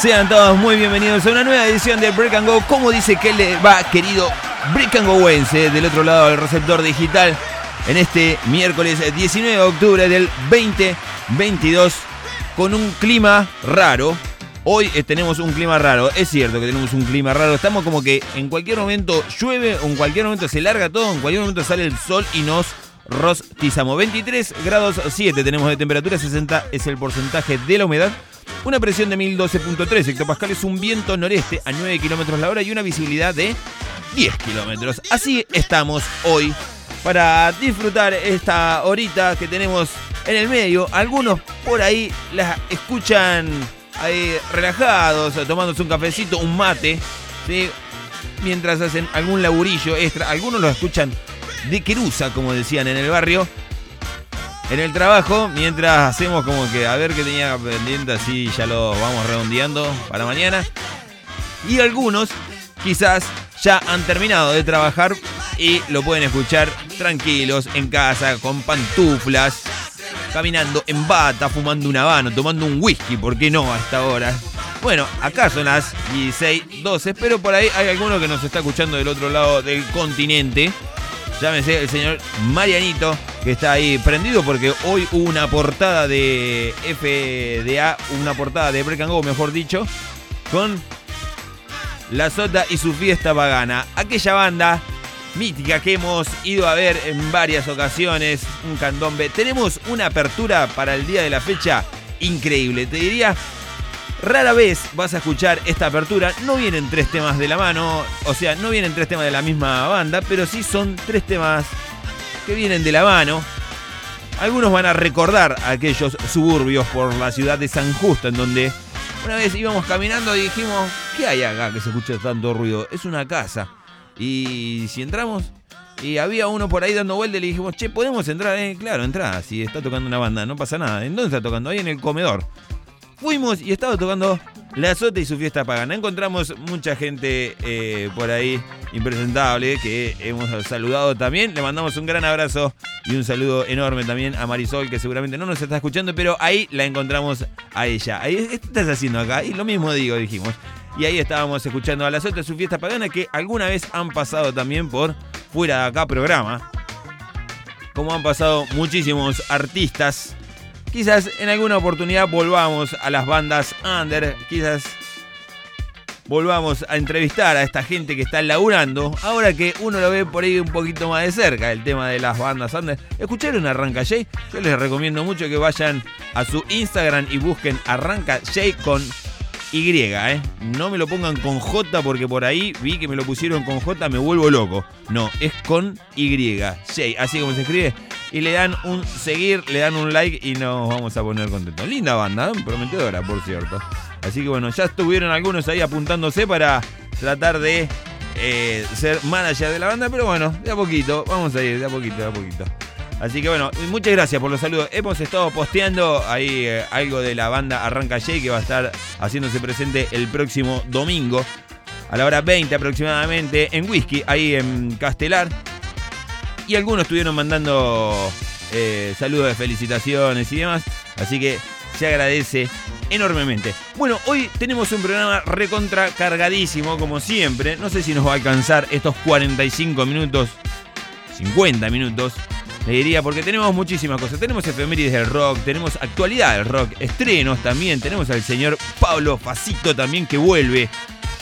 Sean todos muy bienvenidos a una nueva edición de Break and Go. ¿Cómo dice que le va, querido Break and Goense, del otro lado del receptor digital, en este miércoles 19 de octubre del 2022, con un clima raro? Hoy eh, tenemos un clima raro, es cierto que tenemos un clima raro, estamos como que en cualquier momento llueve, o en cualquier momento se larga todo, en cualquier momento sale el sol y nos rostizamos. 23 grados 7 tenemos de temperatura, 60 es el porcentaje de la humedad. Una presión de 1012.3 hectopascales, un viento noreste a 9 kilómetros la hora y una visibilidad de 10 kilómetros. Así estamos hoy para disfrutar esta horita que tenemos en el medio. Algunos por ahí las escuchan ahí relajados, tomándose un cafecito, un mate, mientras hacen algún laburillo extra. Algunos lo escuchan de querusa, como decían en el barrio en el trabajo, mientras hacemos como que a ver qué tenía pendiente, así ya lo vamos redondeando para mañana. Y algunos quizás ya han terminado de trabajar y lo pueden escuchar tranquilos en casa, con pantuflas, caminando en bata, fumando un habano, tomando un whisky, ¿por qué no a esta hora? Bueno, acá son las 16, 12, pero por ahí hay alguno que nos está escuchando del otro lado del continente. Llámese el señor Marianito, que está ahí prendido porque hoy hubo una portada de FDA, una portada de Break and Go, mejor dicho, con La Sota y su fiesta pagana. Aquella banda mítica que hemos ido a ver en varias ocasiones, un candombe. Tenemos una apertura para el día de la fecha increíble, te diría. Rara vez vas a escuchar esta apertura. No vienen tres temas de la mano, o sea, no vienen tres temas de la misma banda, pero sí son tres temas que vienen de la mano. Algunos van a recordar aquellos suburbios por la ciudad de San Justo, en donde una vez íbamos caminando y dijimos, ¿qué hay acá que se escucha tanto ruido? Es una casa. Y si entramos, y había uno por ahí dando vuelta y le dijimos, che, ¿podemos entrar? Eh, claro, entrá, si está tocando una banda, no pasa nada. ¿En dónde está tocando? Ahí en el comedor. Fuimos y estaba tocando La Sota y su fiesta pagana. Encontramos mucha gente eh, por ahí impresentable que hemos saludado también. Le mandamos un gran abrazo y un saludo enorme también a Marisol, que seguramente no nos está escuchando, pero ahí la encontramos a ella. Ahí, ¿Qué estás haciendo acá? Y lo mismo digo, dijimos. Y ahí estábamos escuchando a La Sota y su fiesta pagana, que alguna vez han pasado también por fuera de acá programa. Como han pasado muchísimos artistas Quizás en alguna oportunidad volvamos a las bandas under, quizás volvamos a entrevistar a esta gente que está laburando, ahora que uno lo ve por ahí un poquito más de cerca, el tema de las bandas under. ¿Escucharon Arranca Jay? Yo les recomiendo mucho que vayan a su Instagram y busquen Arranca Jay con Y, ¿eh? No me lo pongan con J porque por ahí vi que me lo pusieron con J, me vuelvo loco. No, es con Y, así como se escribe y le dan un seguir, le dan un like y nos vamos a poner contentos. Linda banda, ¿eh? prometedora, por cierto. Así que bueno, ya estuvieron algunos ahí apuntándose para tratar de eh, ser manager de la banda, pero bueno, de a poquito, vamos a ir, de a poquito, de a poquito. Así que bueno, muchas gracias por los saludos. Hemos estado posteando ahí eh, algo de la banda Arranca Jay que va a estar haciéndose presente el próximo domingo a la hora 20 aproximadamente en Whisky, ahí en Castelar y algunos estuvieron mandando eh, saludos felicitaciones y demás. Así que se agradece enormemente. Bueno, hoy tenemos un programa recontra cargadísimo, como siempre. No sé si nos va a alcanzar estos 45 minutos, 50 minutos. Le diría, porque tenemos muchísimas cosas. Tenemos efemérides del rock, tenemos actualidad del rock, estrenos también. Tenemos al señor Pablo Facito también que vuelve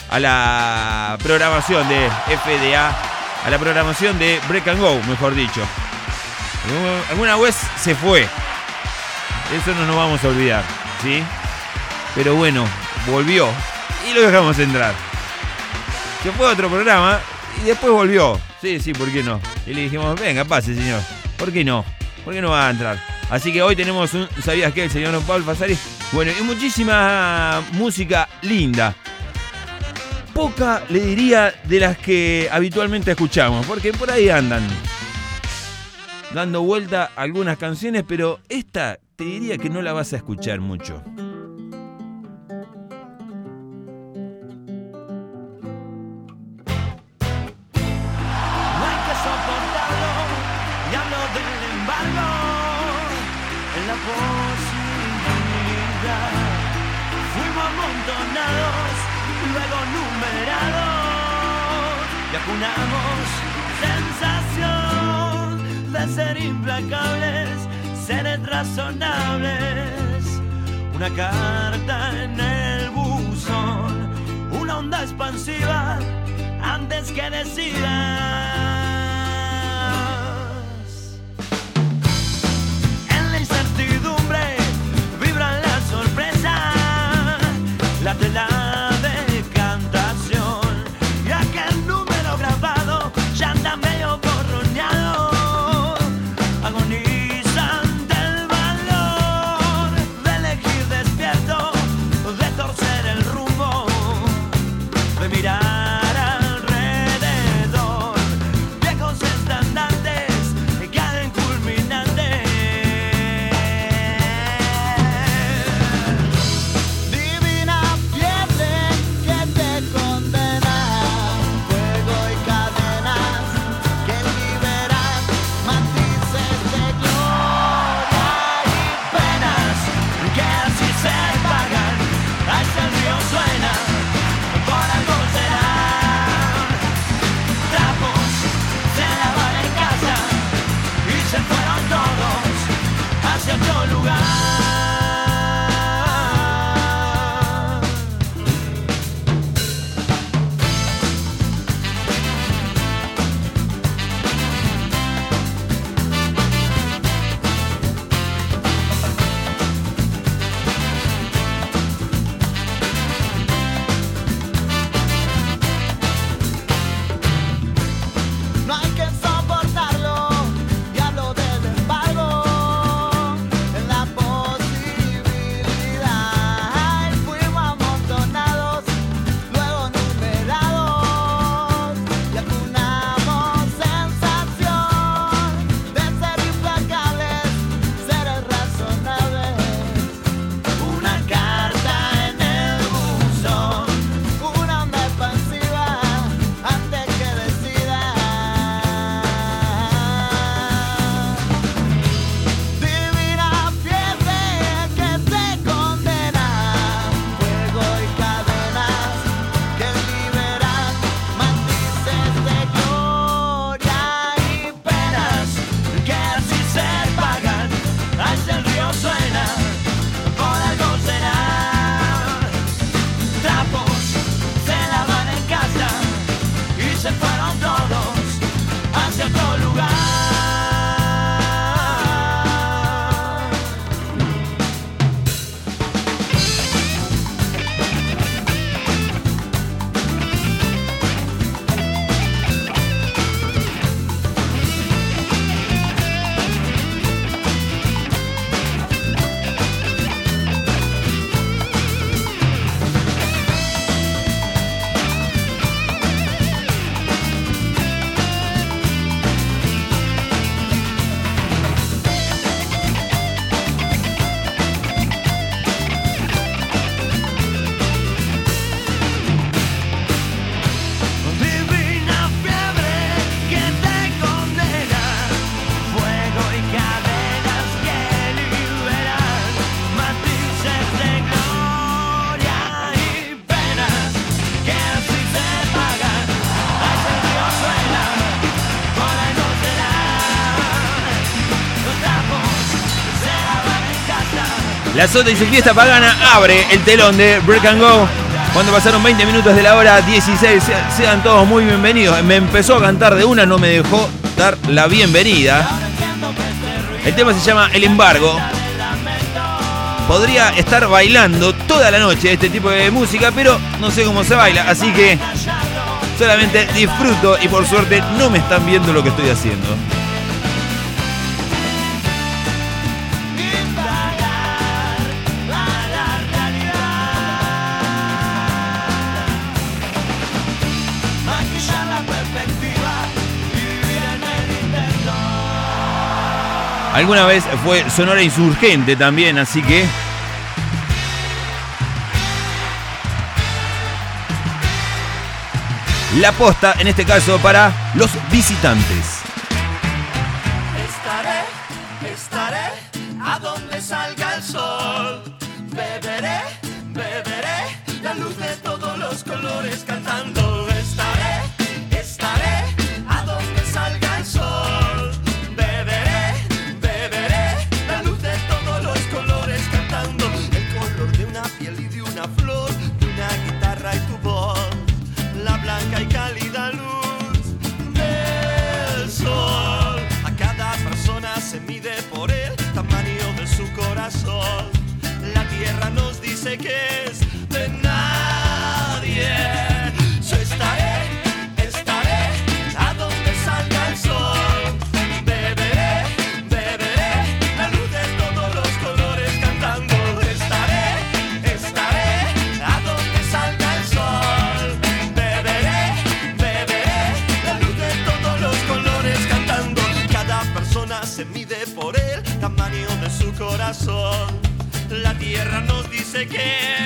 a la programación de FDA a la programación de Break and Go, mejor dicho. Alguna vez se fue. Eso no nos vamos a olvidar, ¿sí? Pero bueno, volvió y lo dejamos entrar. Se fue a otro programa y después volvió. Sí, sí, ¿por qué no? Y le dijimos, venga, pase, señor. ¿Por qué no? ¿Por qué no va a entrar? Así que hoy tenemos un ¿Sabías qué? El señor Pablo Fasari. Bueno, y muchísima música linda poca, le diría, de las que habitualmente escuchamos, porque por ahí andan dando vuelta algunas canciones, pero esta te diría que no la vas a escuchar mucho. Sensación de ser implacables, ser razonables. Una carta en el buzón, una onda expansiva antes que decidas. En la incertidumbre vibra la sorpresa, la tela. La sota y su fiesta pagana abre el telón de Break and Go. Cuando pasaron 20 minutos de la hora 16, sean todos muy bienvenidos. Me empezó a cantar de una, no me dejó dar la bienvenida. El tema se llama El Embargo. Podría estar bailando toda la noche este tipo de música, pero no sé cómo se baila, así que solamente disfruto y por suerte no me están viendo lo que estoy haciendo. Alguna vez fue Sonora Insurgente también, así que. La posta, en este caso, para los visitantes. La tierra nos dice que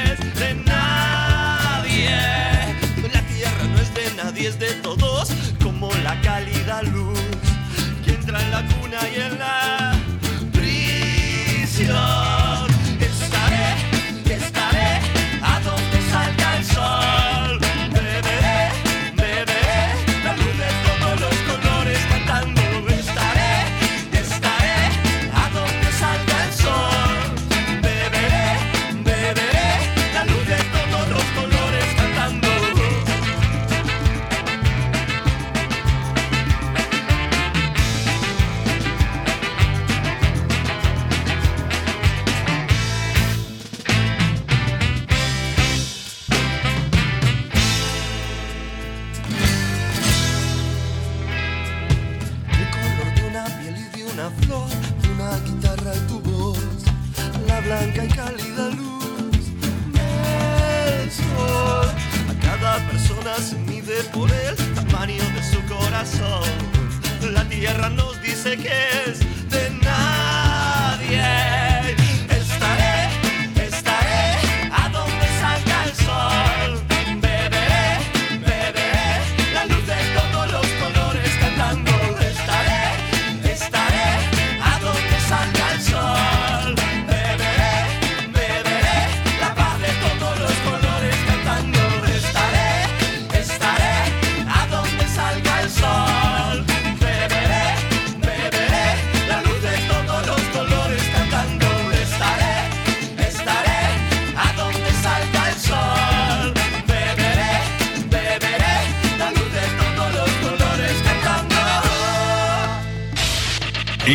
es de nadie. La tierra no es de nadie, es de todos, como la cálida luz que entra en la cuna y en la prisión.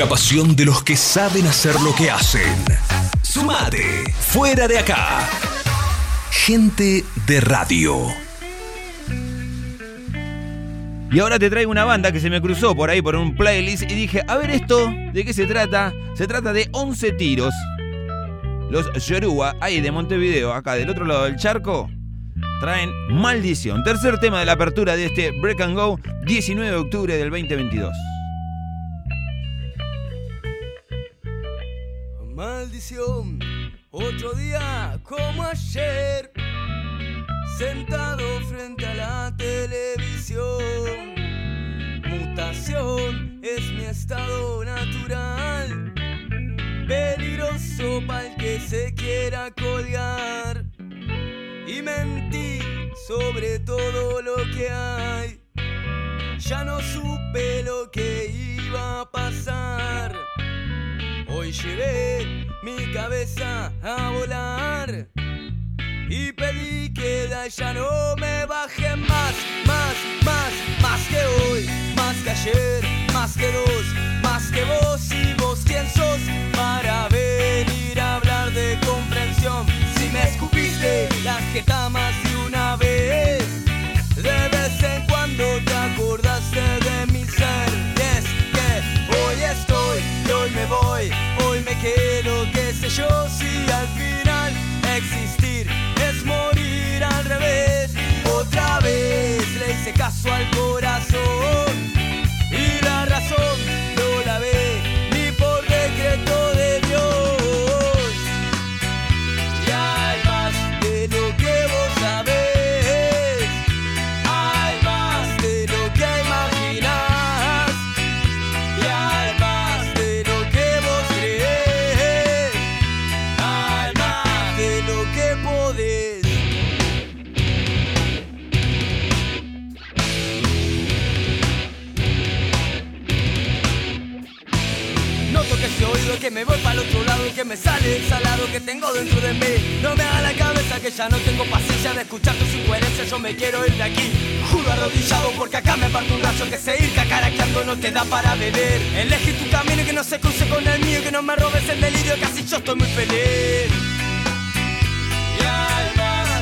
La pasión de los que saben hacer lo que hacen. Sumate, fuera de acá. Gente de radio. Y ahora te traigo una banda que se me cruzó por ahí por un playlist y dije, a ver esto, ¿de qué se trata? Se trata de 11 tiros. Los Yoruba, ahí de Montevideo, acá del otro lado del charco, traen Maldición. Tercer tema de la apertura de este Break and Go, 19 de octubre del 2022. Maldición, otro día como ayer, sentado frente a la televisión. Mutación es mi estado natural, peligroso para el que se quiera colgar. Y mentí sobre todo lo que hay. Ya no supe lo que iba a pasar. Hoy llevé mi cabeza a volar. Y pedí que de ya no me baje más, más, más, más que hoy, más que ayer, más que dos, más que vos y vos quién sos para venir a hablar de comprensión. Si me escupiste la jeta más de una vez, de vez en cuando te acordaste de mi ser. Hoy me voy, hoy me quedo, qué sé yo, si al final existir es morir al revés. Otra vez le hice caso al corazón y la razón que que me voy para el otro lado que me sale exhalado que tengo dentro de mí. No me haga la cabeza que ya no tengo paciencia de escuchar tus incoherencias. Yo me quiero ir de aquí, juro arrodillado porque acá me parto un rayo que seguir cacaraqueando no te da para beber. Elegí tu camino y que no se cruce con el mío, que no me robes el delirio, casi yo estoy muy feliz. Y hay más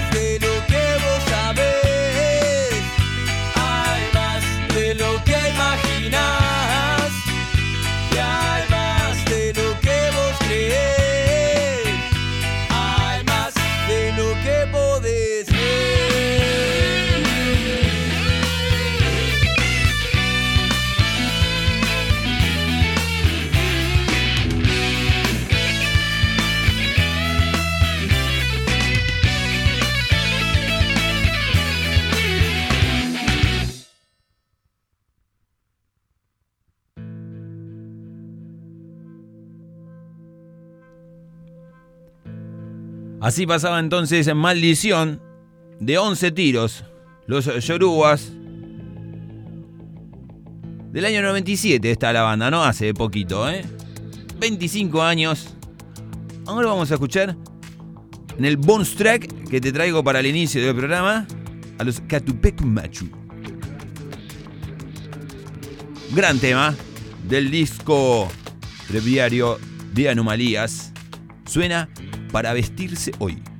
Así pasaba entonces en Maldición de 11 tiros. Los Yorubas. Del año 97 está la banda, ¿no? Hace poquito, ¿eh? 25 años. Ahora vamos a escuchar en el bonus track que te traigo para el inicio del programa a los Catupec Machu. Gran tema del disco breviario de Anomalías. Suena para vestirse hoy.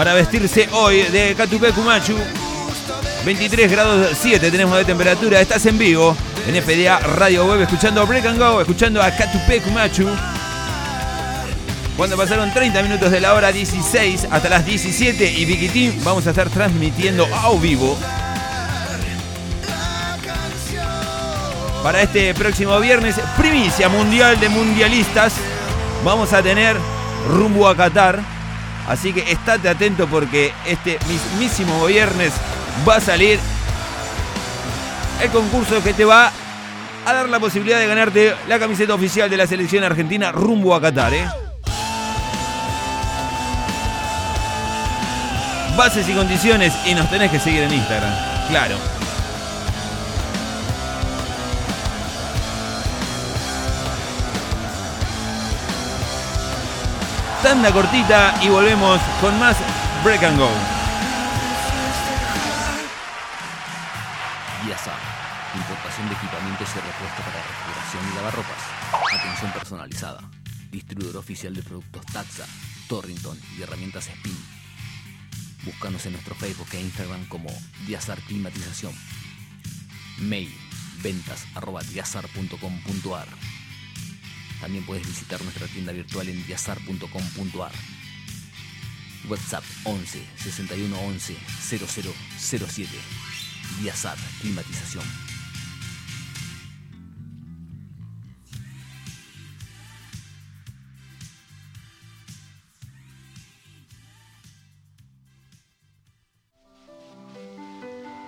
Para vestirse hoy de Catupé Cumachu. 23 grados 7 tenemos de temperatura. Estás en vivo en FDA Radio Web escuchando Break and Go, escuchando a Catupé Cumachu. Cuando pasaron 30 minutos de la hora 16 hasta las 17 y Team vamos a estar transmitiendo a vivo para este próximo viernes, primicia mundial de mundialistas. Vamos a tener rumbo a Qatar. Así que estate atento porque este mismísimo viernes va a salir el concurso que te va a dar la posibilidad de ganarte la camiseta oficial de la selección argentina rumbo a Qatar. ¿eh? Bases y condiciones y nos tenés que seguir en Instagram. Claro. Tanda cortita y volvemos con más Break and Go. Yasa, importación de equipamientos y repuestos para refrigeración y lavarropas. Atención personalizada. Distribuidor oficial de productos Taxa, Torrington y herramientas Spin. Búscanos en nuestro Facebook e Instagram como Diazar Climatización. Mail ventas arroba diazar.com.ar también puedes visitar nuestra tienda virtual en diazar.com.ar. WhatsApp 11 61 11 0007. Diazar Climatización.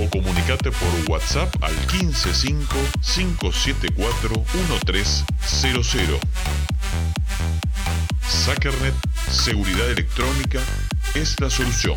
o comunicate por WhatsApp al 155-574-1300. Sackernet Seguridad Electrónica es la solución.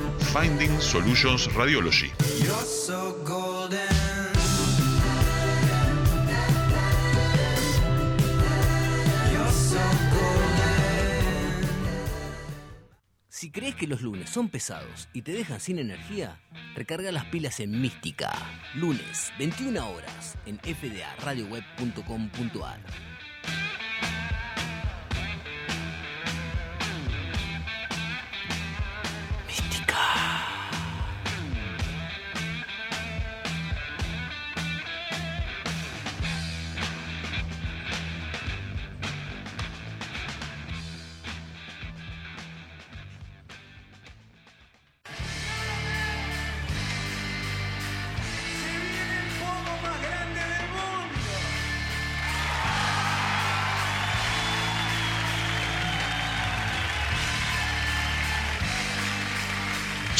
Finding Solutions Radiology. Si crees que los lunes son pesados y te dejan sin energía, recarga las pilas en Mística. Lunes, 21 horas, en fdaradioweb.com.ar.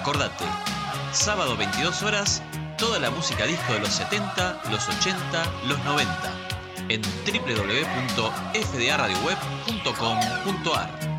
Acordate, sábado 22 horas, toda la música disco de los 70, los 80, los 90 en www.fdaradioweb.com.ar.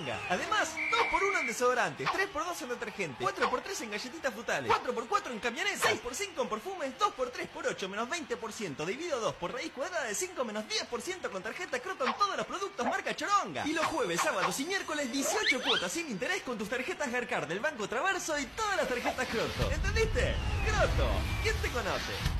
Choronga. Además, 2x1 en desodorantes, 3x2 en detergentes, 4x3 en galletitas frutales, 4x4 en camionetas, 6x5 en perfumes, 2x3 por 8 menos 20%, dividido 2 por raíz cuadrada de 5 menos 10% con tarjeta Croto en todos los productos marca Choronga. Y los jueves, sábados y miércoles 18 cuotas sin interés con tus tarjetas Garcar del Banco Traverso y todas las tarjetas Croto. ¿Entendiste? Croto, ¿quién te conoce?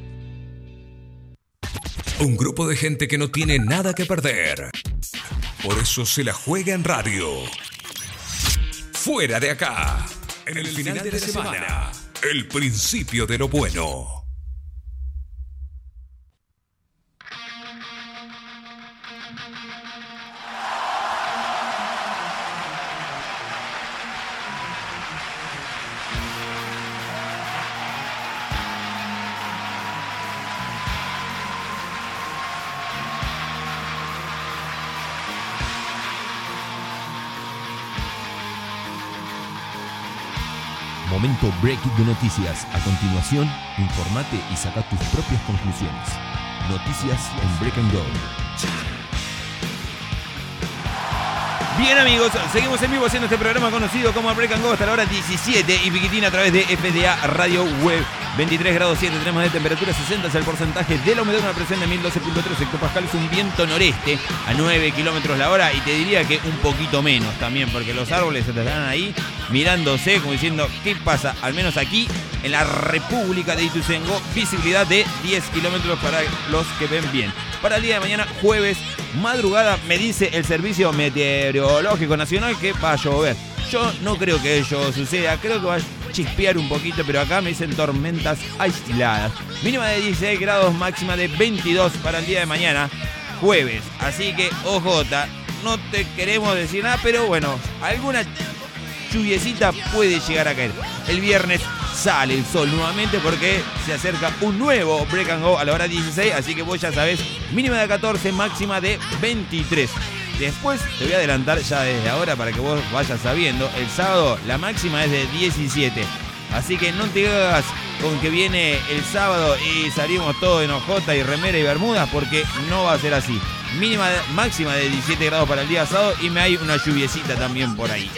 Un grupo de gente que no tiene nada que perder. Por eso se la juega en radio. Fuera de acá. En el, final, de la semana. El principio de lo bueno. Momento break de noticias. A continuación, informate y saca tus propias conclusiones. Noticias en Break and Go. Bien amigos, seguimos en vivo haciendo este programa conocido como Break and Go hasta la hora 17 y piquitín a través de FDA Radio Web. 23 grados 7 tenemos de temperatura, 60 es el porcentaje de la humedad, una presión de 1012.3 hectopascales, un viento noreste a 9 kilómetros la hora y te diría que un poquito menos también, porque los árboles se están ahí mirándose como diciendo, ¿qué pasa? Al menos aquí en la República de Ituzaingó, visibilidad de 10 kilómetros para los que ven bien. Para el día de mañana, jueves, madrugada, me dice el Servicio Meteorológico Nacional que va a llover. Yo no creo que ello suceda, creo que va a chispear un poquito, pero acá me dicen tormentas aisladas. Mínima de 16 grados, máxima de 22 para el día de mañana, jueves. Así que, ojota, no te queremos decir nada, pero bueno, alguna lluviecita puede llegar a caer. El viernes sale el sol nuevamente porque se acerca un nuevo break and go a la hora 16, así que vos ya sabés, mínima de 14, máxima de 23. Después te voy a adelantar ya desde ahora para que vos vayas sabiendo, el sábado la máxima es de 17. Así que no te hagas con que viene el sábado y salimos todos en ojota y remera y bermudas porque no va a ser así. Mínima máxima de 17 grados para el día sábado y me hay una lluviecita también por ahí.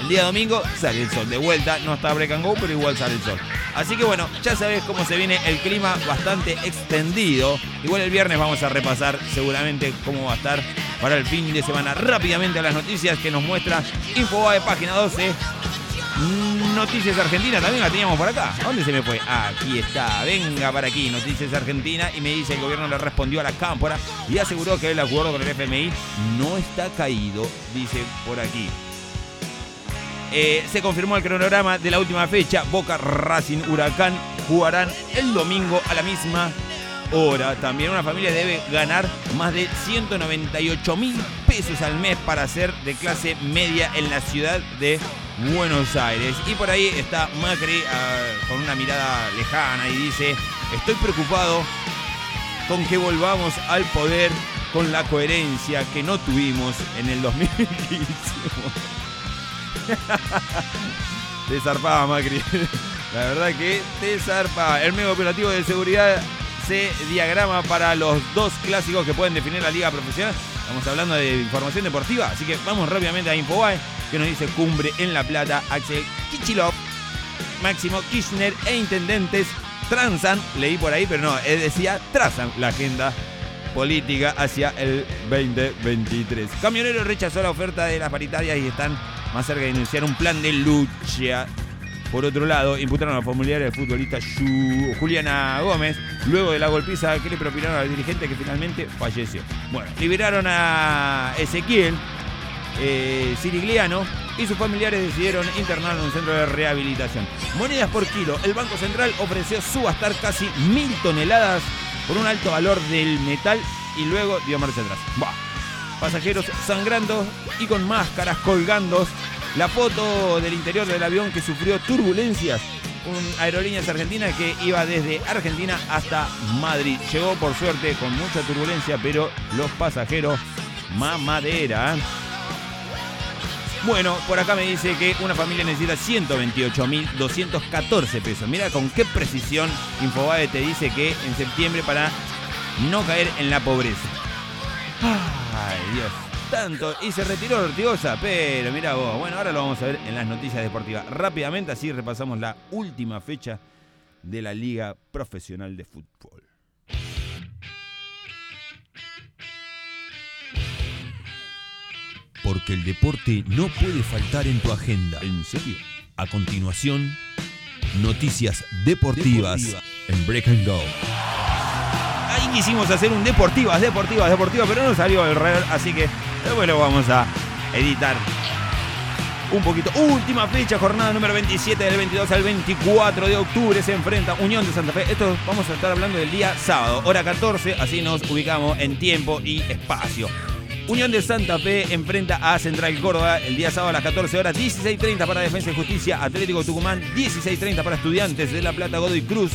El día domingo sale el sol de vuelta, no está break and go, pero igual sale el sol. Así que bueno, ya sabés cómo se viene el clima bastante extendido. Igual el viernes vamos a repasar seguramente cómo va a estar para el fin de semana. Rápidamente a las noticias que nos muestra Infobae página 12. Noticias Argentina también la teníamos por acá. ¿A dónde se me fue? Aquí está. Venga para aquí. Noticias Argentina. Y me dice el gobierno le respondió a la cámpora y aseguró que el acuerdo con el FMI no está caído. Dice por aquí. Eh, se confirmó el cronograma de la última fecha. Boca, Racing, Huracán jugarán el domingo a la misma hora. También una familia debe ganar más de 198 mil pesos al mes para ser de clase media en la ciudad de Buenos Aires. Y por ahí está Macri ah, con una mirada lejana y dice, estoy preocupado con que volvamos al poder con la coherencia que no tuvimos en el 2015. te zarpaba Macri. La verdad que te zarpaba. El medio operativo de seguridad se diagrama para los dos clásicos que pueden definir la liga profesional. Estamos hablando de información deportiva, así que vamos rápidamente a Infobae, que nos dice cumbre en La Plata, Axel Kichilov, Máximo Kirchner e intendentes transan, leí por ahí, pero no, él decía trazan la agenda política hacia el 2023. Camionero rechazó la oferta de las paritarias y están más cerca de iniciar un plan de lucha. Por otro lado, imputaron a la familiares del futbolista Juliana Gómez luego de la golpiza que le propinaron al dirigente que finalmente falleció. Bueno, liberaron a Ezequiel eh, Cirigliano y sus familiares decidieron internarlo en un centro de rehabilitación. Monedas por kilo. El Banco Central ofreció subastar casi mil toneladas por un alto valor del metal y luego dio marcha atrás. Pasajeros sangrando y con máscaras colgando. La foto del interior del avión que sufrió turbulencias. Un aerolíneas argentina que iba desde Argentina hasta Madrid. Llegó por suerte con mucha turbulencia, pero los pasajeros mamadera. ¿eh? Bueno, por acá me dice que una familia necesita 128.214 pesos. Mira con qué precisión Infobae te dice que en septiembre para no caer en la pobreza. Ay, Dios. Tanto. Y se retiró Ortigosa, pero mira vos. Bueno, ahora lo vamos a ver en las noticias deportivas. Rápidamente, así repasamos la última fecha de la Liga Profesional de Fútbol. Porque el deporte no puede faltar en tu agenda. ¿En serio? A continuación, noticias deportivas, en Break and Go. Ahí quisimos hacer un deportivas, deportivas, deportivas, pero no salió el real, así que después lo vamos a editar un poquito. Última fecha, jornada número 27 del 22 al 24 de octubre se enfrenta Unión de Santa Fe. Esto vamos a estar hablando del día sábado, hora 14, así nos ubicamos en tiempo y espacio. Unión de Santa Fe enfrenta a Central Córdoba el día sábado a las 14 horas, 16.30 para Defensa y Justicia, Atlético Tucumán, 16.30 para Estudiantes de La Plata, Godoy Cruz,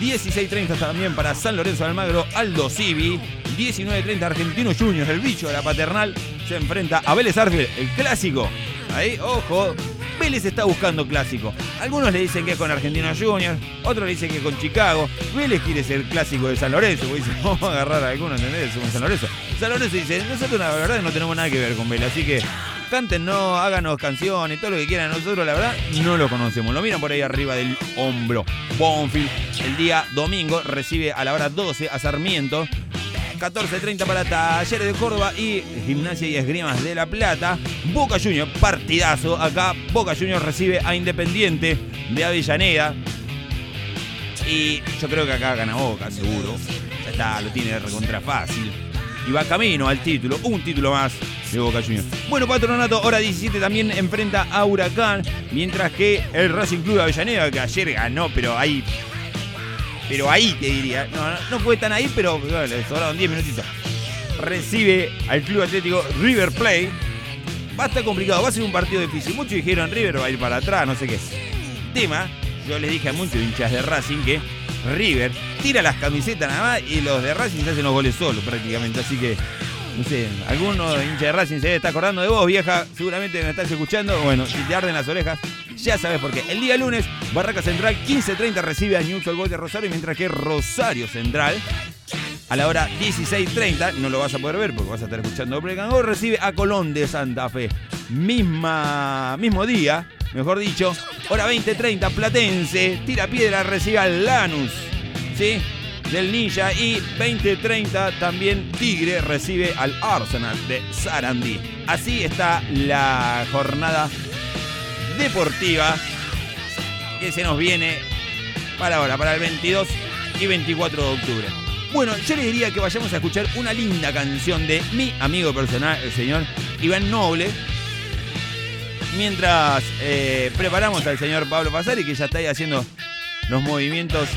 16.30 también para San Lorenzo Almagro, Aldo Civi, 19.30 Argentino Juniors, el bicho de la paternal, se enfrenta a Vélez Arfield, el clásico. Ahí, ojo, Vélez está buscando clásico. Algunos le dicen que es con Argentino Juniors, otros le dicen que con Chicago. Vélez quiere ser clásico de San Lorenzo, porque dice, vamos a agarrar a algunos, ¿entendés? Con San Lorenzo. San Lorenzo dice, nosotros la verdad no tenemos nada que ver con Vélez, así que cántenos, háganos canciones, todo lo que quieran. Nosotros la verdad no lo conocemos. Lo miran por ahí arriba del hombro. Bonfield, el día domingo, recibe a la hora 12 a Sarmiento. 14.30 para Talleres de Córdoba y Gimnasia y Esgrimas de La Plata. Boca Juniors, partidazo. Acá Boca Juniors recibe a Independiente de Avellaneda. Y yo creo que acá gana Boca, seguro. Ya está, lo tiene recontra fácil. Y va camino al título, un título más de Boca Juniors. Bueno, Patronato, hora 17 también enfrenta a Huracán. Mientras que el Racing Club de Avellaneda, que ayer ganó, pero ahí pero ahí te diría. No, no, fue tan ahí, pero bueno, le sobraron 10 minutitos. Recibe al Club Atlético River Plate. Va a estar complicado, va a ser un partido difícil. Muchos dijeron River va a ir para atrás, no sé qué. Tema, yo les dije a muchos hinchas de Racing que River tira las camisetas nada más y los de Racing se hacen los goles solos prácticamente. Así que, no sé, algunos hinchas de Racing se estar acordando de vos, vieja. Seguramente me estás escuchando. Bueno, si te arden las orejas, ya sabes por qué. El día lunes, Barraca Central 15.30 recibe a News el gol de Rosario, mientras que Rosario Central a la hora 16.30, no lo vas a poder ver porque vas a estar escuchando Break and Go, recibe a Colón de Santa Fe. Misma, mismo día, mejor dicho, hora 20.30, Platense, tira piedra, recibe al Lanus, ¿sí? Del Ninja y 20.30 también Tigre recibe al Arsenal de Sarandí. Así está la jornada deportiva que se nos viene para ahora, para el 22 y 24 de octubre. Bueno, yo le diría que vayamos a escuchar una linda canción de mi amigo personal, el señor Iván Noble. Mientras eh, preparamos al señor Pablo Pasari, que ya está ahí haciendo los movimientos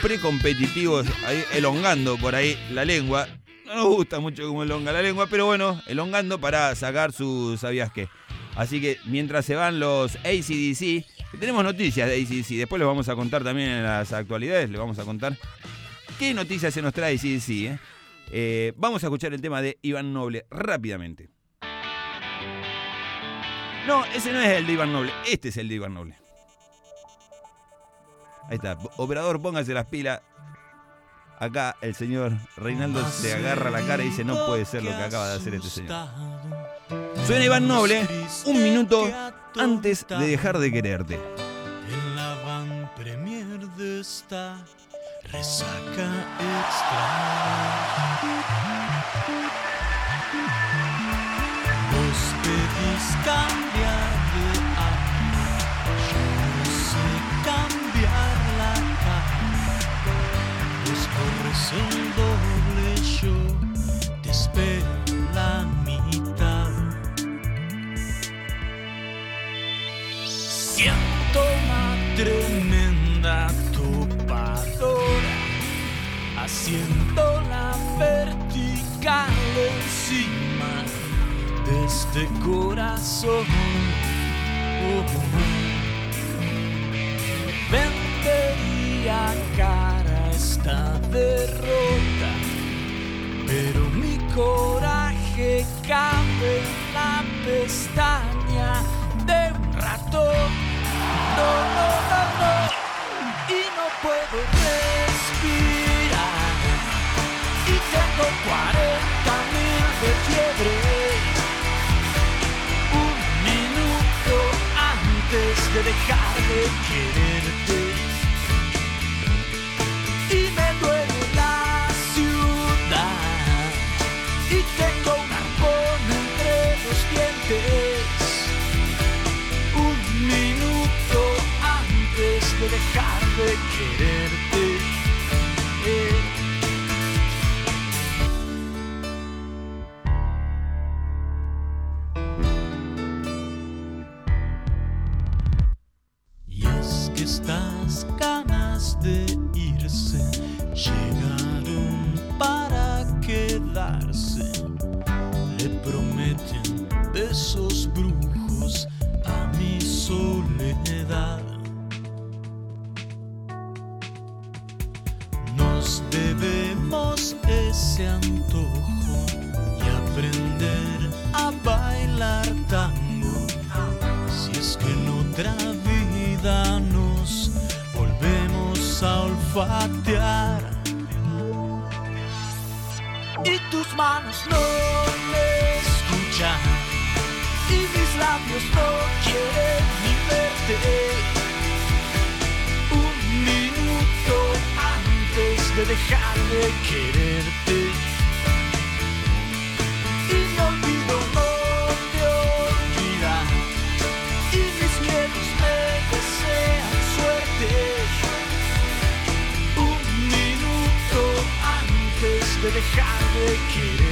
precompetitivos, elongando por ahí la lengua. No nos gusta mucho cómo elonga la lengua, pero bueno, elongando para sacar su sabías qué. Así que mientras se van los ACDC, tenemos noticias de ACDC, después les vamos a contar también en las actualidades, les vamos a contar qué noticias se nos trae ACDC. ¿eh? Eh, vamos a escuchar el tema de Iván Noble rápidamente. No, ese no es el de Iván Noble, este es el de Iván Noble. Ahí está, operador, póngase las pilas. Acá el señor Reinaldo se agarra la cara y dice, no puede ser lo que acaba de hacer este señor. Suena Iván Noble un minuto antes de dejar de quererte. En la van premier de esta resaca extra. Pedís cambiar de alma, yo no sé cambiar la cara. Vos corres el doble, yo te espero la mitad. Siento una tremenda topadora haciendo la vertical este corazón. Oh, Vendería cara esta derrota, pero mi coraje cabe en la pestaña de un ratón. No, no, no, no, y no puedo respirar. Y tengo 40 mil de fiebre. Antes de dejar de quererte. Tus manos no me escuchan. Y mis labios no quieren ni verte. Un minuto antes de dejar de quererte. Y me olvido no te olvida. Y mis miedos me desean suerte. Un minuto antes de dejar de quererte.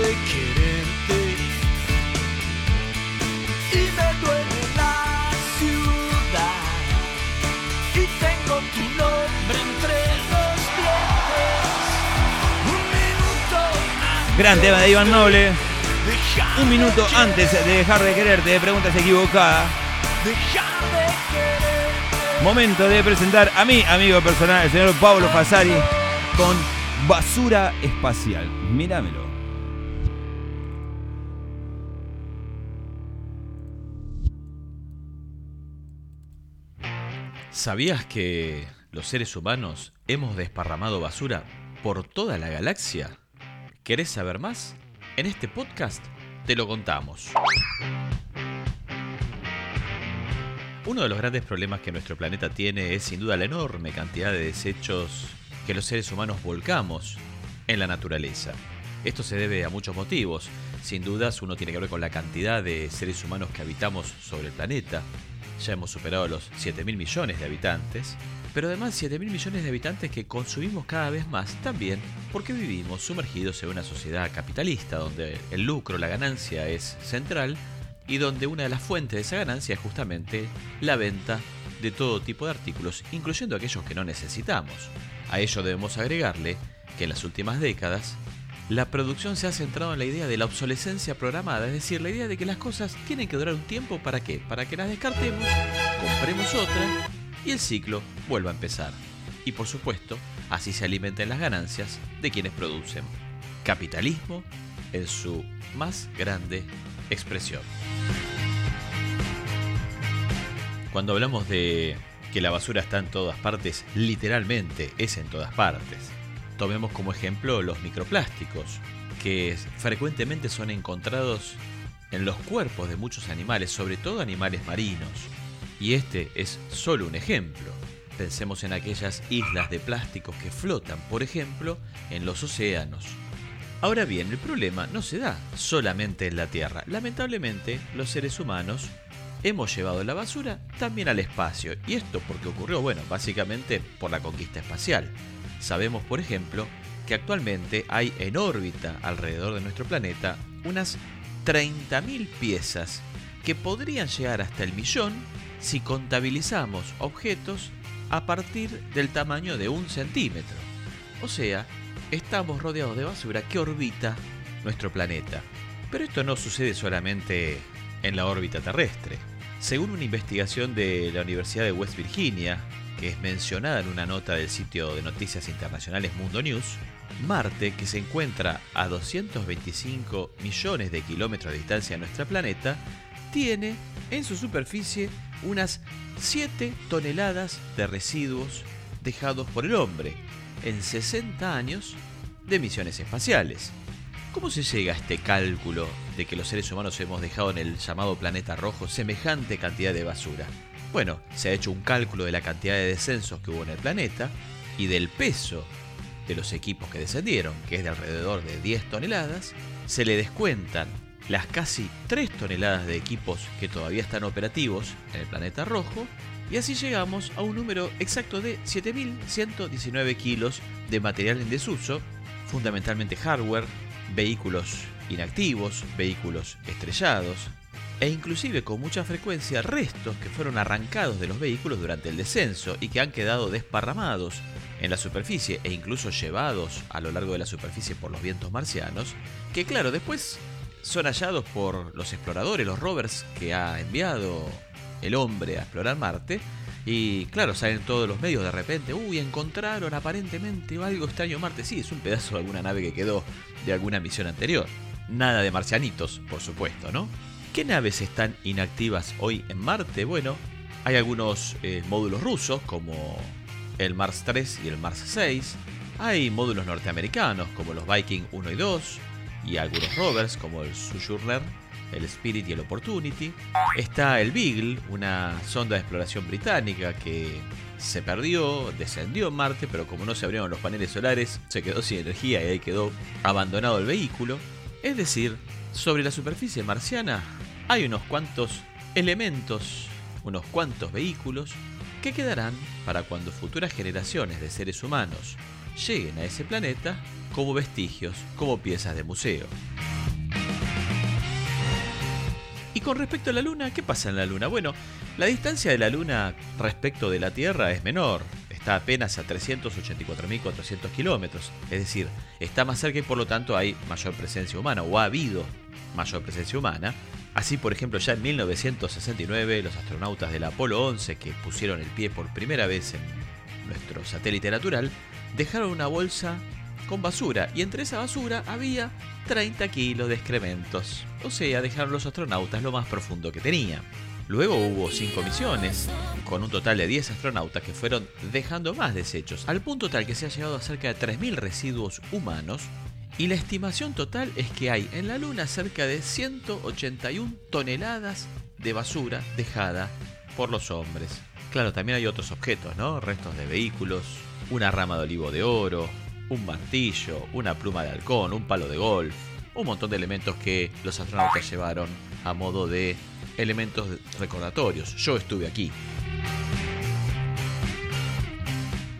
De quererte. Y me duele la ciudad. Y tengo tu nombre entre los dientes. Un minuto antes Gran tema de Iván Noble. Un minuto antes de dejar de quererte, preguntas equivocadas. Momento de presentar a mi amigo personal, el señor Pablo Fasari, con Basura Espacial. Míramelo. ¿Sabías que los seres humanos hemos desparramado basura por toda la galaxia? ¿Querés saber más? En este podcast te lo contamos. Uno de los grandes problemas que nuestro planeta tiene es sin duda la enorme cantidad de desechos que los seres humanos volcamos en la naturaleza. Esto se debe a muchos motivos, sin dudas uno tiene que ver con la cantidad de seres humanos que habitamos sobre el planeta. Ya hemos superado los 7 mil millones de habitantes, pero además 7 mil millones de habitantes que consumimos cada vez más también porque vivimos sumergidos en una sociedad capitalista donde el lucro, la ganancia es central y donde una de las fuentes de esa ganancia es justamente la venta de todo tipo de artículos, incluyendo aquellos que no necesitamos. A ello debemos agregarle que en las últimas décadas la producción se ha centrado en la idea de la obsolescencia programada, es decir, la idea de que las cosas tienen que durar un tiempo para qué? Para que las descartemos, compremos otra y el ciclo vuelva a empezar. Y por supuesto, así se alimenten las ganancias de quienes producen. Capitalismo en su más grande expresión. Cuando hablamos de que la basura está en todas partes, literalmente es en todas partes. Tomemos como ejemplo los microplásticos, que frecuentemente son encontrados en los cuerpos de muchos animales, sobre todo animales marinos. Y este es solo un ejemplo. Pensemos en aquellas islas de plásticos que flotan, por ejemplo, en los océanos. Ahora bien, el problema no se da solamente en la Tierra. Lamentablemente, los seres humanos hemos llevado la basura también al espacio. ¿Y esto porque ocurrió? Bueno, básicamente por la conquista espacial. Sabemos, por ejemplo, que actualmente hay en órbita alrededor de nuestro planeta unas 30.000 piezas que podrían llegar hasta el millón si contabilizamos objetos a partir del tamaño de un centímetro. O sea, estamos rodeados de basura que orbita nuestro planeta. Pero esto no sucede solamente en la órbita terrestre. Según una investigación de la Universidad de West Virginia, que es mencionada en una nota del sitio de noticias internacionales Mundo News, Marte, que se encuentra a 225 millones de kilómetros de distancia de nuestro planeta, tiene en su superficie unas 7 toneladas de residuos dejados por el hombre en 60 años de misiones espaciales. ¿Cómo se llega a este cálculo de que los seres humanos hemos dejado en el llamado planeta rojo semejante cantidad de basura? Bueno, se ha hecho un cálculo de la cantidad de descensos que hubo en el planeta y del peso de los equipos que descendieron, que es de alrededor de 10 toneladas, se le descuentan las casi 3 toneladas de equipos que todavía están operativos en el planeta rojo, y así llegamos a un número exacto de 7.119 kilos de material en desuso, fundamentalmente hardware, vehículos inactivos, vehículos estrellados e inclusive con mucha frecuencia restos que fueron arrancados de los vehículos durante el descenso y que han quedado desparramados en la superficie e incluso llevados a lo largo de la superficie por los vientos marcianos, que claro, después son hallados por los exploradores, los rovers que ha enviado el hombre a explorar Marte, y claro, salen todos los medios de repente, uy, encontraron aparentemente algo extraño en Marte. Sí, es un pedazo de alguna nave que quedó de alguna misión anterior. Nada de marcianitos, por supuesto, ¿no? ¿Qué naves están inactivas hoy en Marte? Bueno, hay algunos eh, módulos rusos como el Mars 3 y el Mars 6. Hay módulos norteamericanos como los Viking 1 y 2 y algunos rovers como el Sojourner el Spirit y el Opportunity. Está el Beagle, una sonda de exploración británica que se perdió, descendió en Marte, pero como no se abrieron los paneles solares, se quedó sin energía y ahí quedó abandonado el vehículo. Es decir, sobre la superficie marciana hay unos cuantos elementos, unos cuantos vehículos que quedarán para cuando futuras generaciones de seres humanos lleguen a ese planeta como vestigios, como piezas de museo. Y con respecto a la Luna, ¿qué pasa en la Luna? Bueno, la distancia de la Luna respecto de la Tierra es menor, está apenas a 384.400 kilómetros, es decir, está más cerca y por lo tanto hay mayor presencia humana, o ha habido mayor presencia humana. Así, por ejemplo, ya en 1969 los astronautas del Apolo 11, que pusieron el pie por primera vez en nuestro satélite natural, dejaron una bolsa con basura y entre esa basura había 30 kilos de excrementos. O sea, dejaron los astronautas lo más profundo que tenían. Luego hubo 5 misiones, con un total de 10 astronautas que fueron dejando más desechos, al punto tal que se ha llegado a cerca de 3.000 residuos humanos, y la estimación total es que hay en la Luna cerca de 181 toneladas de basura dejada por los hombres. Claro, también hay otros objetos, ¿no? Restos de vehículos, una rama de olivo de oro, un martillo, una pluma de halcón, un palo de golf, un montón de elementos que los astronautas llevaron a modo de elementos recordatorios. Yo estuve aquí.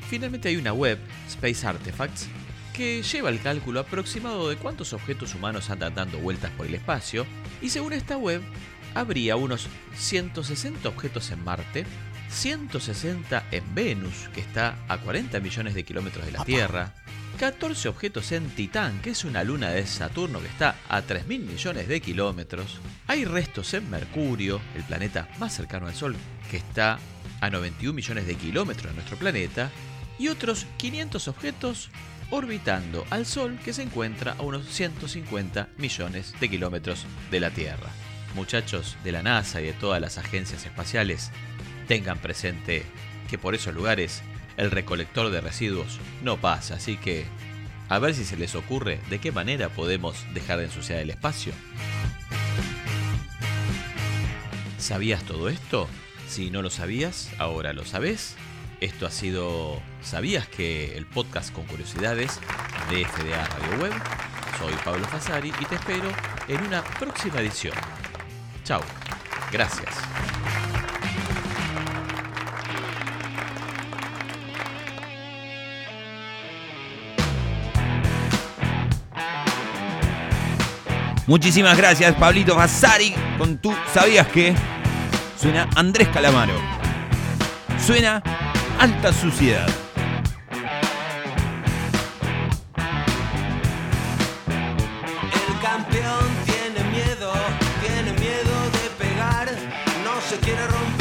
Finalmente hay una web, Space Artifacts, que lleva el cálculo aproximado de cuántos objetos humanos andan dando vueltas por el espacio, y según esta web, habría unos 160 objetos en Marte, 160 en Venus, que está a 40 millones de kilómetros de la Tierra, 14 objetos en Titán, que es una luna de Saturno que está a 3.000 millones de kilómetros, hay restos en Mercurio, el planeta más cercano al Sol, que está a 91 millones de kilómetros de nuestro planeta, y otros 500 objetos orbitando al Sol que se encuentra a unos 150 millones de kilómetros de la Tierra. Muchachos de la NASA y de todas las agencias espaciales, tengan presente que por esos lugares el recolector de residuos no pasa, así que a ver si se les ocurre de qué manera podemos dejar de ensuciar el espacio. ¿Sabías todo esto? Si no lo sabías, ahora lo sabes. Esto ha sido ¿Sabías que el podcast con curiosidades de FDA Radio Web? Soy Pablo Fasari y te espero en una próxima edición. Chao. Gracias. Muchísimas gracias, Pablito Fasari, con tu ¿Sabías qué? Suena Andrés Calamaro. Suena Alta Suciedad. El campeón tiene miedo, tiene miedo de pegar, no se quiere romper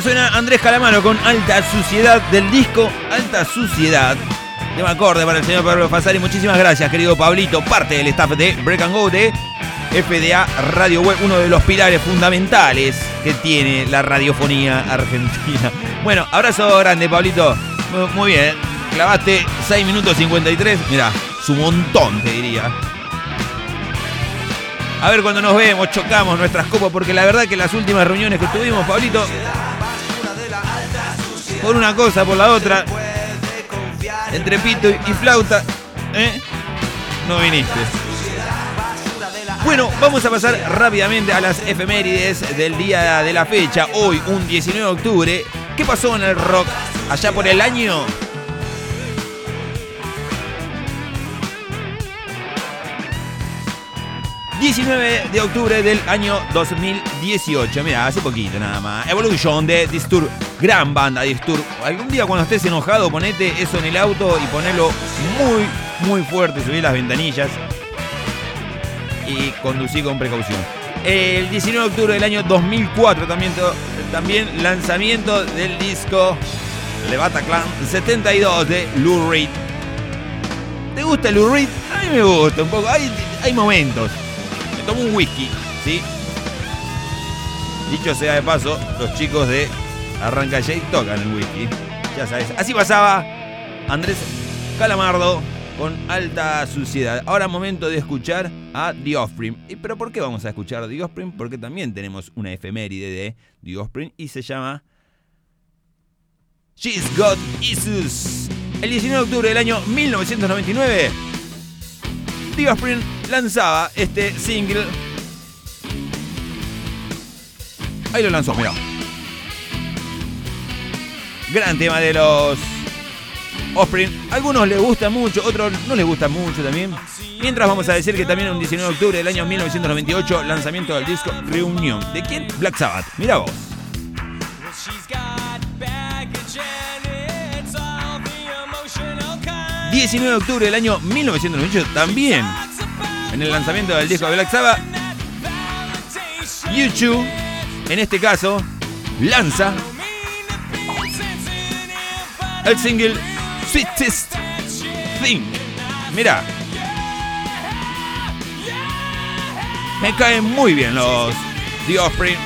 Suena Andrés Calamaro con Alta Suciedad del disco Alta Suciedad. Tema acorde para el señor Pablo Fasari. Muchísimas gracias, querido Pablito, parte del staff de Break and Go de FDA Radio Web, uno de los pilares fundamentales que tiene la radiofonía argentina. Bueno, abrazo grande, Pablito. Mu- Muy bien. Clavaste 6 minutos 53. Mira, su montón, te diría. A ver cuando nos vemos, chocamos nuestras copas, porque la verdad que las últimas reuniones que tuvimos, Pablito, por una cosa, por la otra, entre pito y flauta, ¿eh? no viniste. Bueno, vamos a pasar rápidamente a las efemérides del día de la fecha. Hoy, un 19 de octubre. ¿Qué pasó en el rock allá por el año? 19 de octubre del año 2018. Mira, hace poquito nada más. Evolution de Disturb. Gran banda Disturb. Algún día cuando estés enojado, ponete eso en el auto y ponelo muy, muy fuerte. Subí las ventanillas. Y conducí con precaución. El 19 de octubre del año 2004 también, también lanzamiento del disco Le Bataclan 72 de Lou Reed. ¿Te gusta Lou Reed? A mí me gusta un poco. Hay, hay momentos. Me tomo un whisky, ¿sí? Dicho sea de paso, los chicos de Arranca J tocan el whisky. Ya sabes. Así pasaba Andrés Calamardo con alta suciedad. Ahora momento de escuchar a The Offspring. ¿Y pero por qué vamos a escuchar a The Offspring? Porque también tenemos una efeméride de The Offspring y se llama She's Got Issues. El 19 de octubre del año 1999, The Offspring lanzaba este single. Ahí lo lanzó, mira. Gran tema de los Offspring. Algunos les gusta mucho, otros no les gusta mucho también. Mientras vamos a decir que también un 19 de octubre del año 1998, lanzamiento del disco Reunion. ¿De quién? Black Sabbath. Mira vos. 19 de octubre del año 1998 también en el lanzamiento del disco de Black Sabbath YouTube en este caso lanza el single Sweetest Thing mira me caen muy bien los The Offspring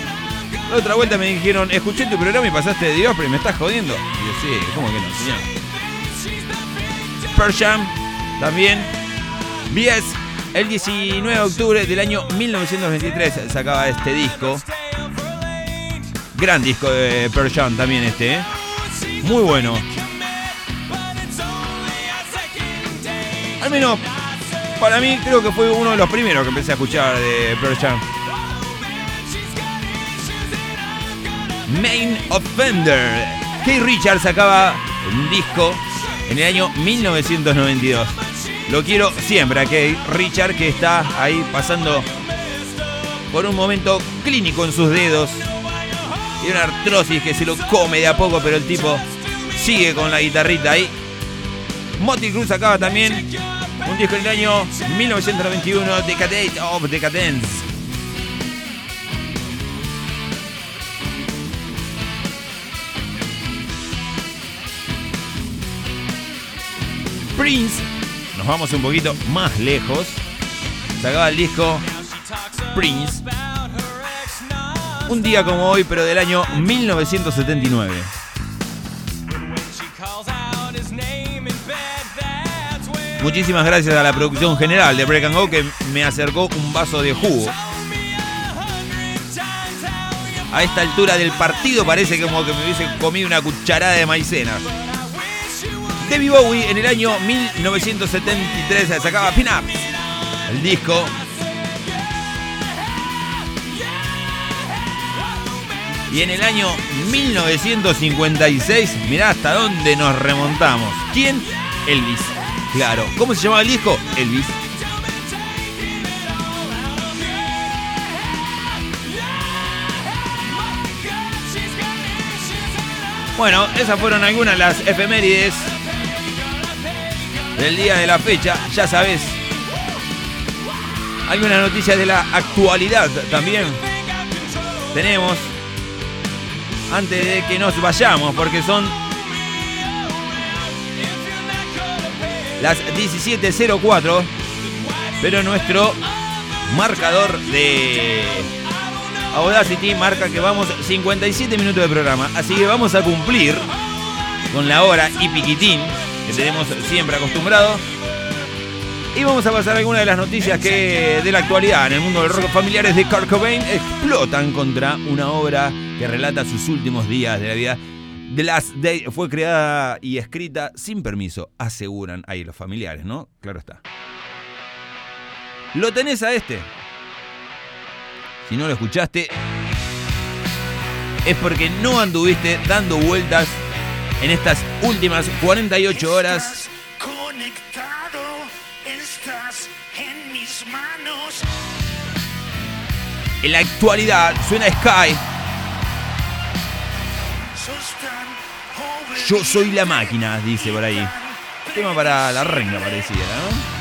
la otra vuelta me dijeron escuché tu programa y pasaste de The Offspring me estás jodiendo y yo sí, ¿cómo que no señor? Pearl Jam también. BS el 19 de octubre del año 1923 sacaba este disco. Gran disco de Pearl Jam también este, ¿eh? Muy bueno. Al menos para mí creo que fue uno de los primeros que empecé a escuchar de Pearl Jam. Main Offender. Keith Richards sacaba un disco en el año 1992. Lo quiero siempre a Kate Richard que está ahí pasando por un momento clínico en sus dedos. Y una artrosis que se lo come de a poco, pero el tipo sigue con la guitarrita ahí. Motley Cruz acaba también un disco en el año 1991, Decadate of Decadence. Prince, nos vamos un poquito más lejos, sacaba el disco Prince, un día como hoy, pero del año 1979. Muchísimas gracias a la producción general de Break and Go que me acercó un vaso de jugo. A esta altura del partido parece como que me hubiese comido una cucharada de maicena. Debbie Bowie en el año 1973 sacaba Pin Up, el disco. Y en el año 1956, mirá hasta dónde nos remontamos. ¿Quién? Elvis. Claro. ¿Cómo se llamaba el disco? Elvis. Bueno, esas fueron algunas de las efemérides del día de la fecha, ya sabes. Algunas noticias de la actualidad también tenemos antes de que nos vayamos, porque son las 17.04, pero nuestro marcador de Audacity marca que vamos 57 minutos de programa, así que vamos a cumplir con la hora y piquitín que tenemos siempre acostumbrado. Y vamos a pasar algunas de las noticias que de la actualidad en el mundo del rock familiares de Kurt Cobain explotan contra una obra que relata sus últimos días de la vida. The Last Day fue creada y escrita sin permiso, aseguran ahí los familiares, ¿no? Claro está. ¿Lo tenés a este? Si no lo escuchaste, es porque no anduviste dando vueltas en estas últimas 48 horas. Conectado, estás en mis manos. En la actualidad suena Sky. Yo soy la máquina, dice por ahí. Tema para la renga pareciera, ¿no?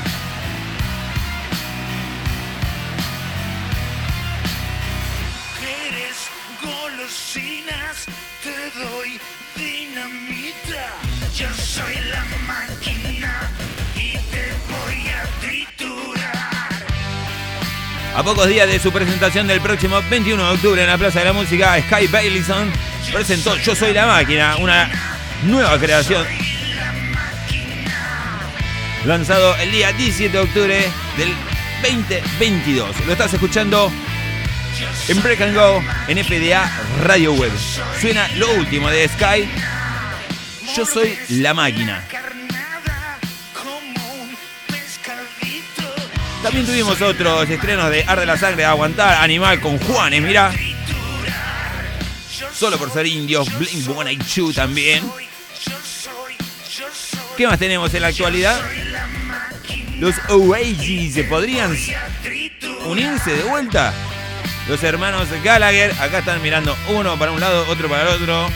A pocos días de su presentación del próximo 21 de octubre en la Plaza de la Música, Sky Baileyson presentó Yo Soy la Máquina, una nueva creación. Lanzado el día 17 de octubre del 2022. Lo estás escuchando en Break and Go en FDA Radio Web. Suena lo último de Sky. Yo soy la máquina. También tuvimos otros estrenos de Arde la Sangre, Aguantar, Animal con Juanes, mira. Solo por ser indios, Blink 182 también. ¿Qué más tenemos en la actualidad? Los Oasis podrían unirse de vuelta. Los hermanos Gallagher, acá están mirando uno para un lado, otro para el otro.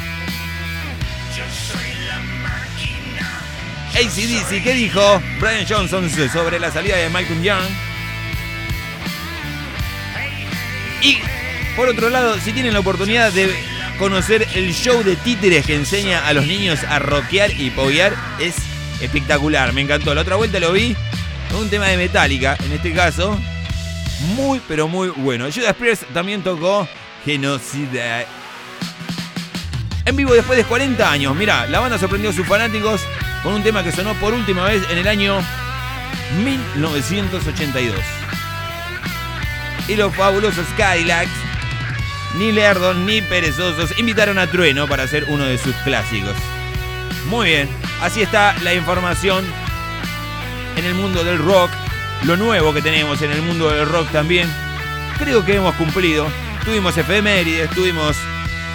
ACDC, ¿qué dijo Brian Johnson sobre la salida de Malcolm Young? Y por otro lado, si tienen la oportunidad de conocer el show de títeres que enseña a los niños a rockear y poguear, es espectacular. Me encantó. La otra vuelta lo vi con un tema de Metallica, en este caso. Muy, pero muy bueno. Judas Priest también tocó Genocida. En vivo después de 40 años. Mira, la banda sorprendió a sus fanáticos con un tema que sonó por última vez en el año 1982. Y los fabulosos Cadillacs, ni lerdos ni perezosos, invitaron a Trueno para hacer uno de sus clásicos. Muy bien, así está la información en el mundo del rock, lo nuevo que tenemos en el mundo del rock también. Creo que hemos cumplido. Tuvimos efemérides, tuvimos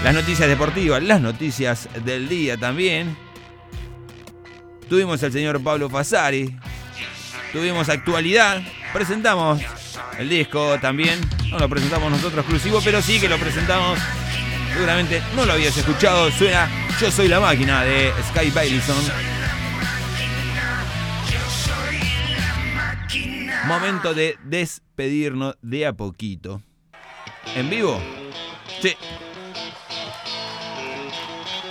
las noticias deportivas, las noticias del día también. Tuvimos al señor Pablo Fasari. Tuvimos actualidad. Presentamos el disco también. No lo presentamos nosotros exclusivo, pero sí que lo presentamos. Seguramente no lo habías escuchado. Suena Yo Soy la Máquina de Sky Baileyson. Momento de despedirnos de a poquito. ¿En vivo? Sí.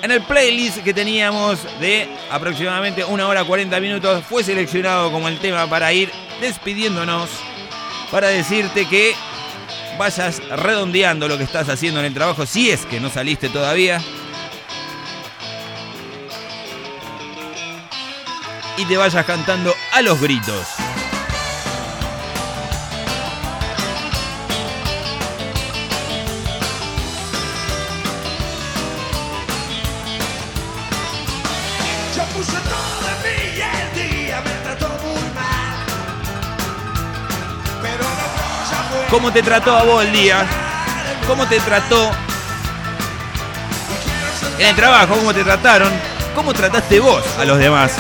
En el playlist que teníamos de aproximadamente una hora 40 minutos fue seleccionado como el tema para ir despidiéndonos, para decirte que vayas redondeando lo que estás haciendo en el trabajo, si es que no saliste todavía. Y te vayas cantando a los gritos. ¿Cómo te trató a vos el día? ¿Cómo te trató en el trabajo? ¿Cómo te trataron? ¿Cómo trataste vos a los demás?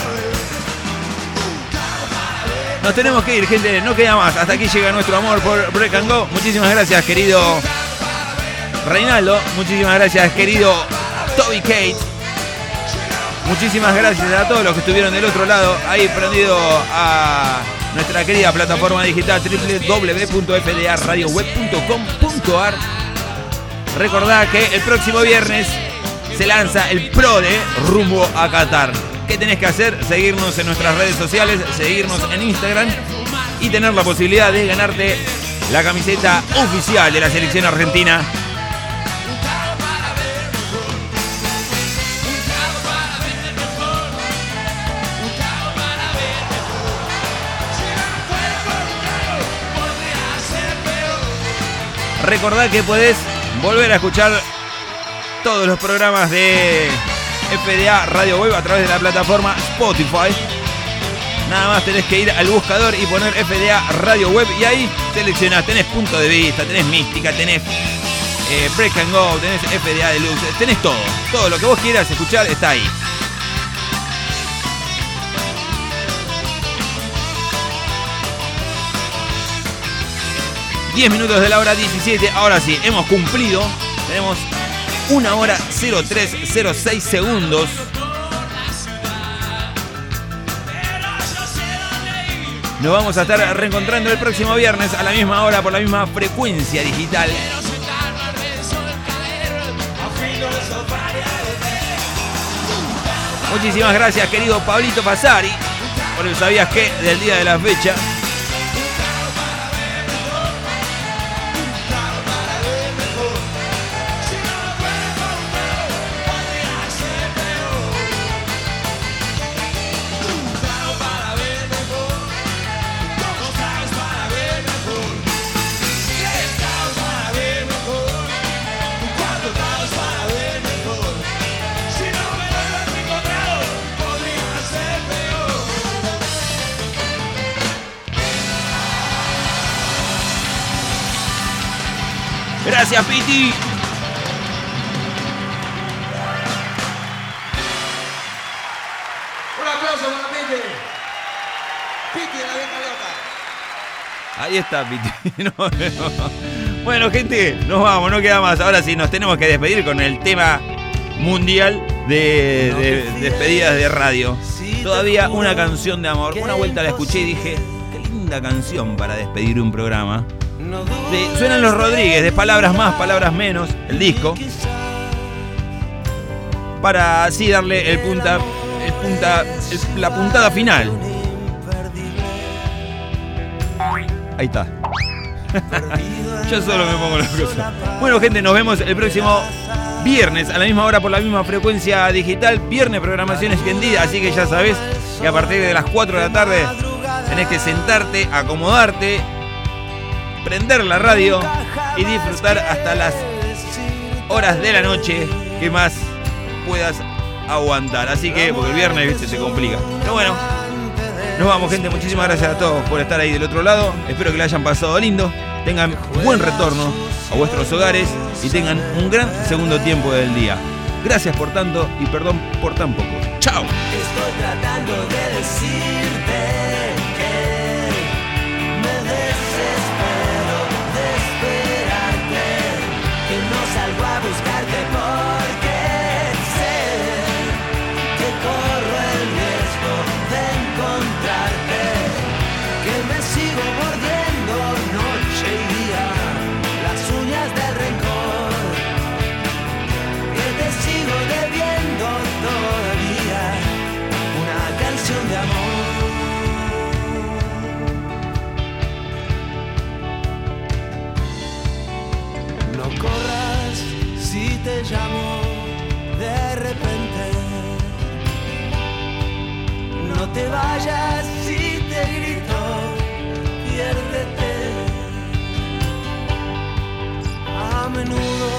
Nos tenemos que ir, gente, no queda más. Hasta aquí llega nuestro amor por Break and Go. Muchísimas gracias, querido Reinaldo. Muchísimas gracias, querido Toby Kate. Muchísimas gracias a todos los que estuvieron del otro lado, ahí prendido a nuestra querida plataforma digital www.fdaradioweb.com.ar. Recordá que el próximo viernes se lanza el Pro de rumbo a Qatar. ¿Qué tenés que hacer? Seguirnos en nuestras redes sociales, seguirnos en Instagram y tener la posibilidad de ganarte la camiseta oficial de la selección argentina Recordá que podés volver a escuchar todos los programas de FDA Radio Web a través de la plataforma Spotify. Nada más tenés que ir al buscador y poner FDA Radio Web y ahí seleccionás, tenés punto de vista, tenés mística, tenés eh, Break and Go, tenés FDA Deluxe, tenés todo. Todo lo que vos quieras escuchar está ahí. 10 minutos de la hora 17. Ahora sí, hemos cumplido. Tenemos una hora 0306 segundos. Nos vamos a estar reencontrando el próximo viernes a la misma hora por la misma frecuencia digital. Muchísimas gracias, querido Pablito Pasari, por el sabías que del día de la fecha. Piti. Un aplauso para Piti. Piti, la vieja loca. Ahí está, Piti. Bueno, gente, nos vamos, no queda más. Ahora sí, nos tenemos que despedir con el tema mundial de, de despedidas de radio. Todavía una canción de amor. Una vuelta la escuché y dije, qué linda canción para despedir un programa. Suenan los Rodríguez, de palabras más, palabras menos, el disco. Para así darle el punta, el punta, la puntada final. Ahí está. Yo solo me pongo las cosas. Bueno, gente, nos vemos el próximo viernes a la misma hora por la misma frecuencia digital. Viernes programación extendida, así que ya sabes que a partir de las 4 de la tarde tenés que sentarte, acomodarte, prender la radio y disfrutar hasta las horas de la noche que más puedas aguantar. Así que, porque el viernes ¿viste? se complica. Pero bueno, nos vamos, gente. Muchísimas gracias a todos por estar ahí del otro lado. Espero que la hayan pasado lindo. Tengan buen retorno a vuestros hogares y tengan un gran segundo tiempo del día. Gracias por tanto y perdón por tan poco. ¡Chao! Estoy tratando de decirte te vayas si te grito, piérdete. A menudo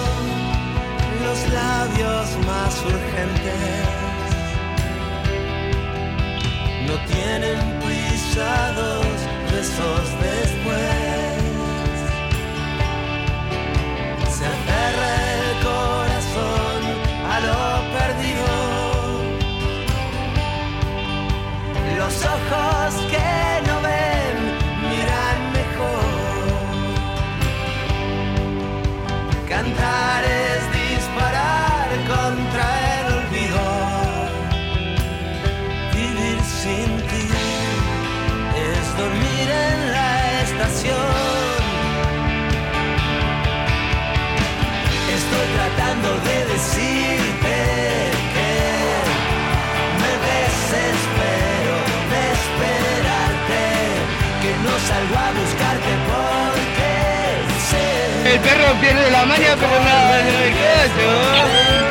los labios más urgentes no tienen pisados besos después. Los ojos que no ven miran mejor. Cantar es disparar contra el olvido. Vivir sin ti es dormir en la estación. Estoy tratando de pierde la maña, pero nada en el caso. Que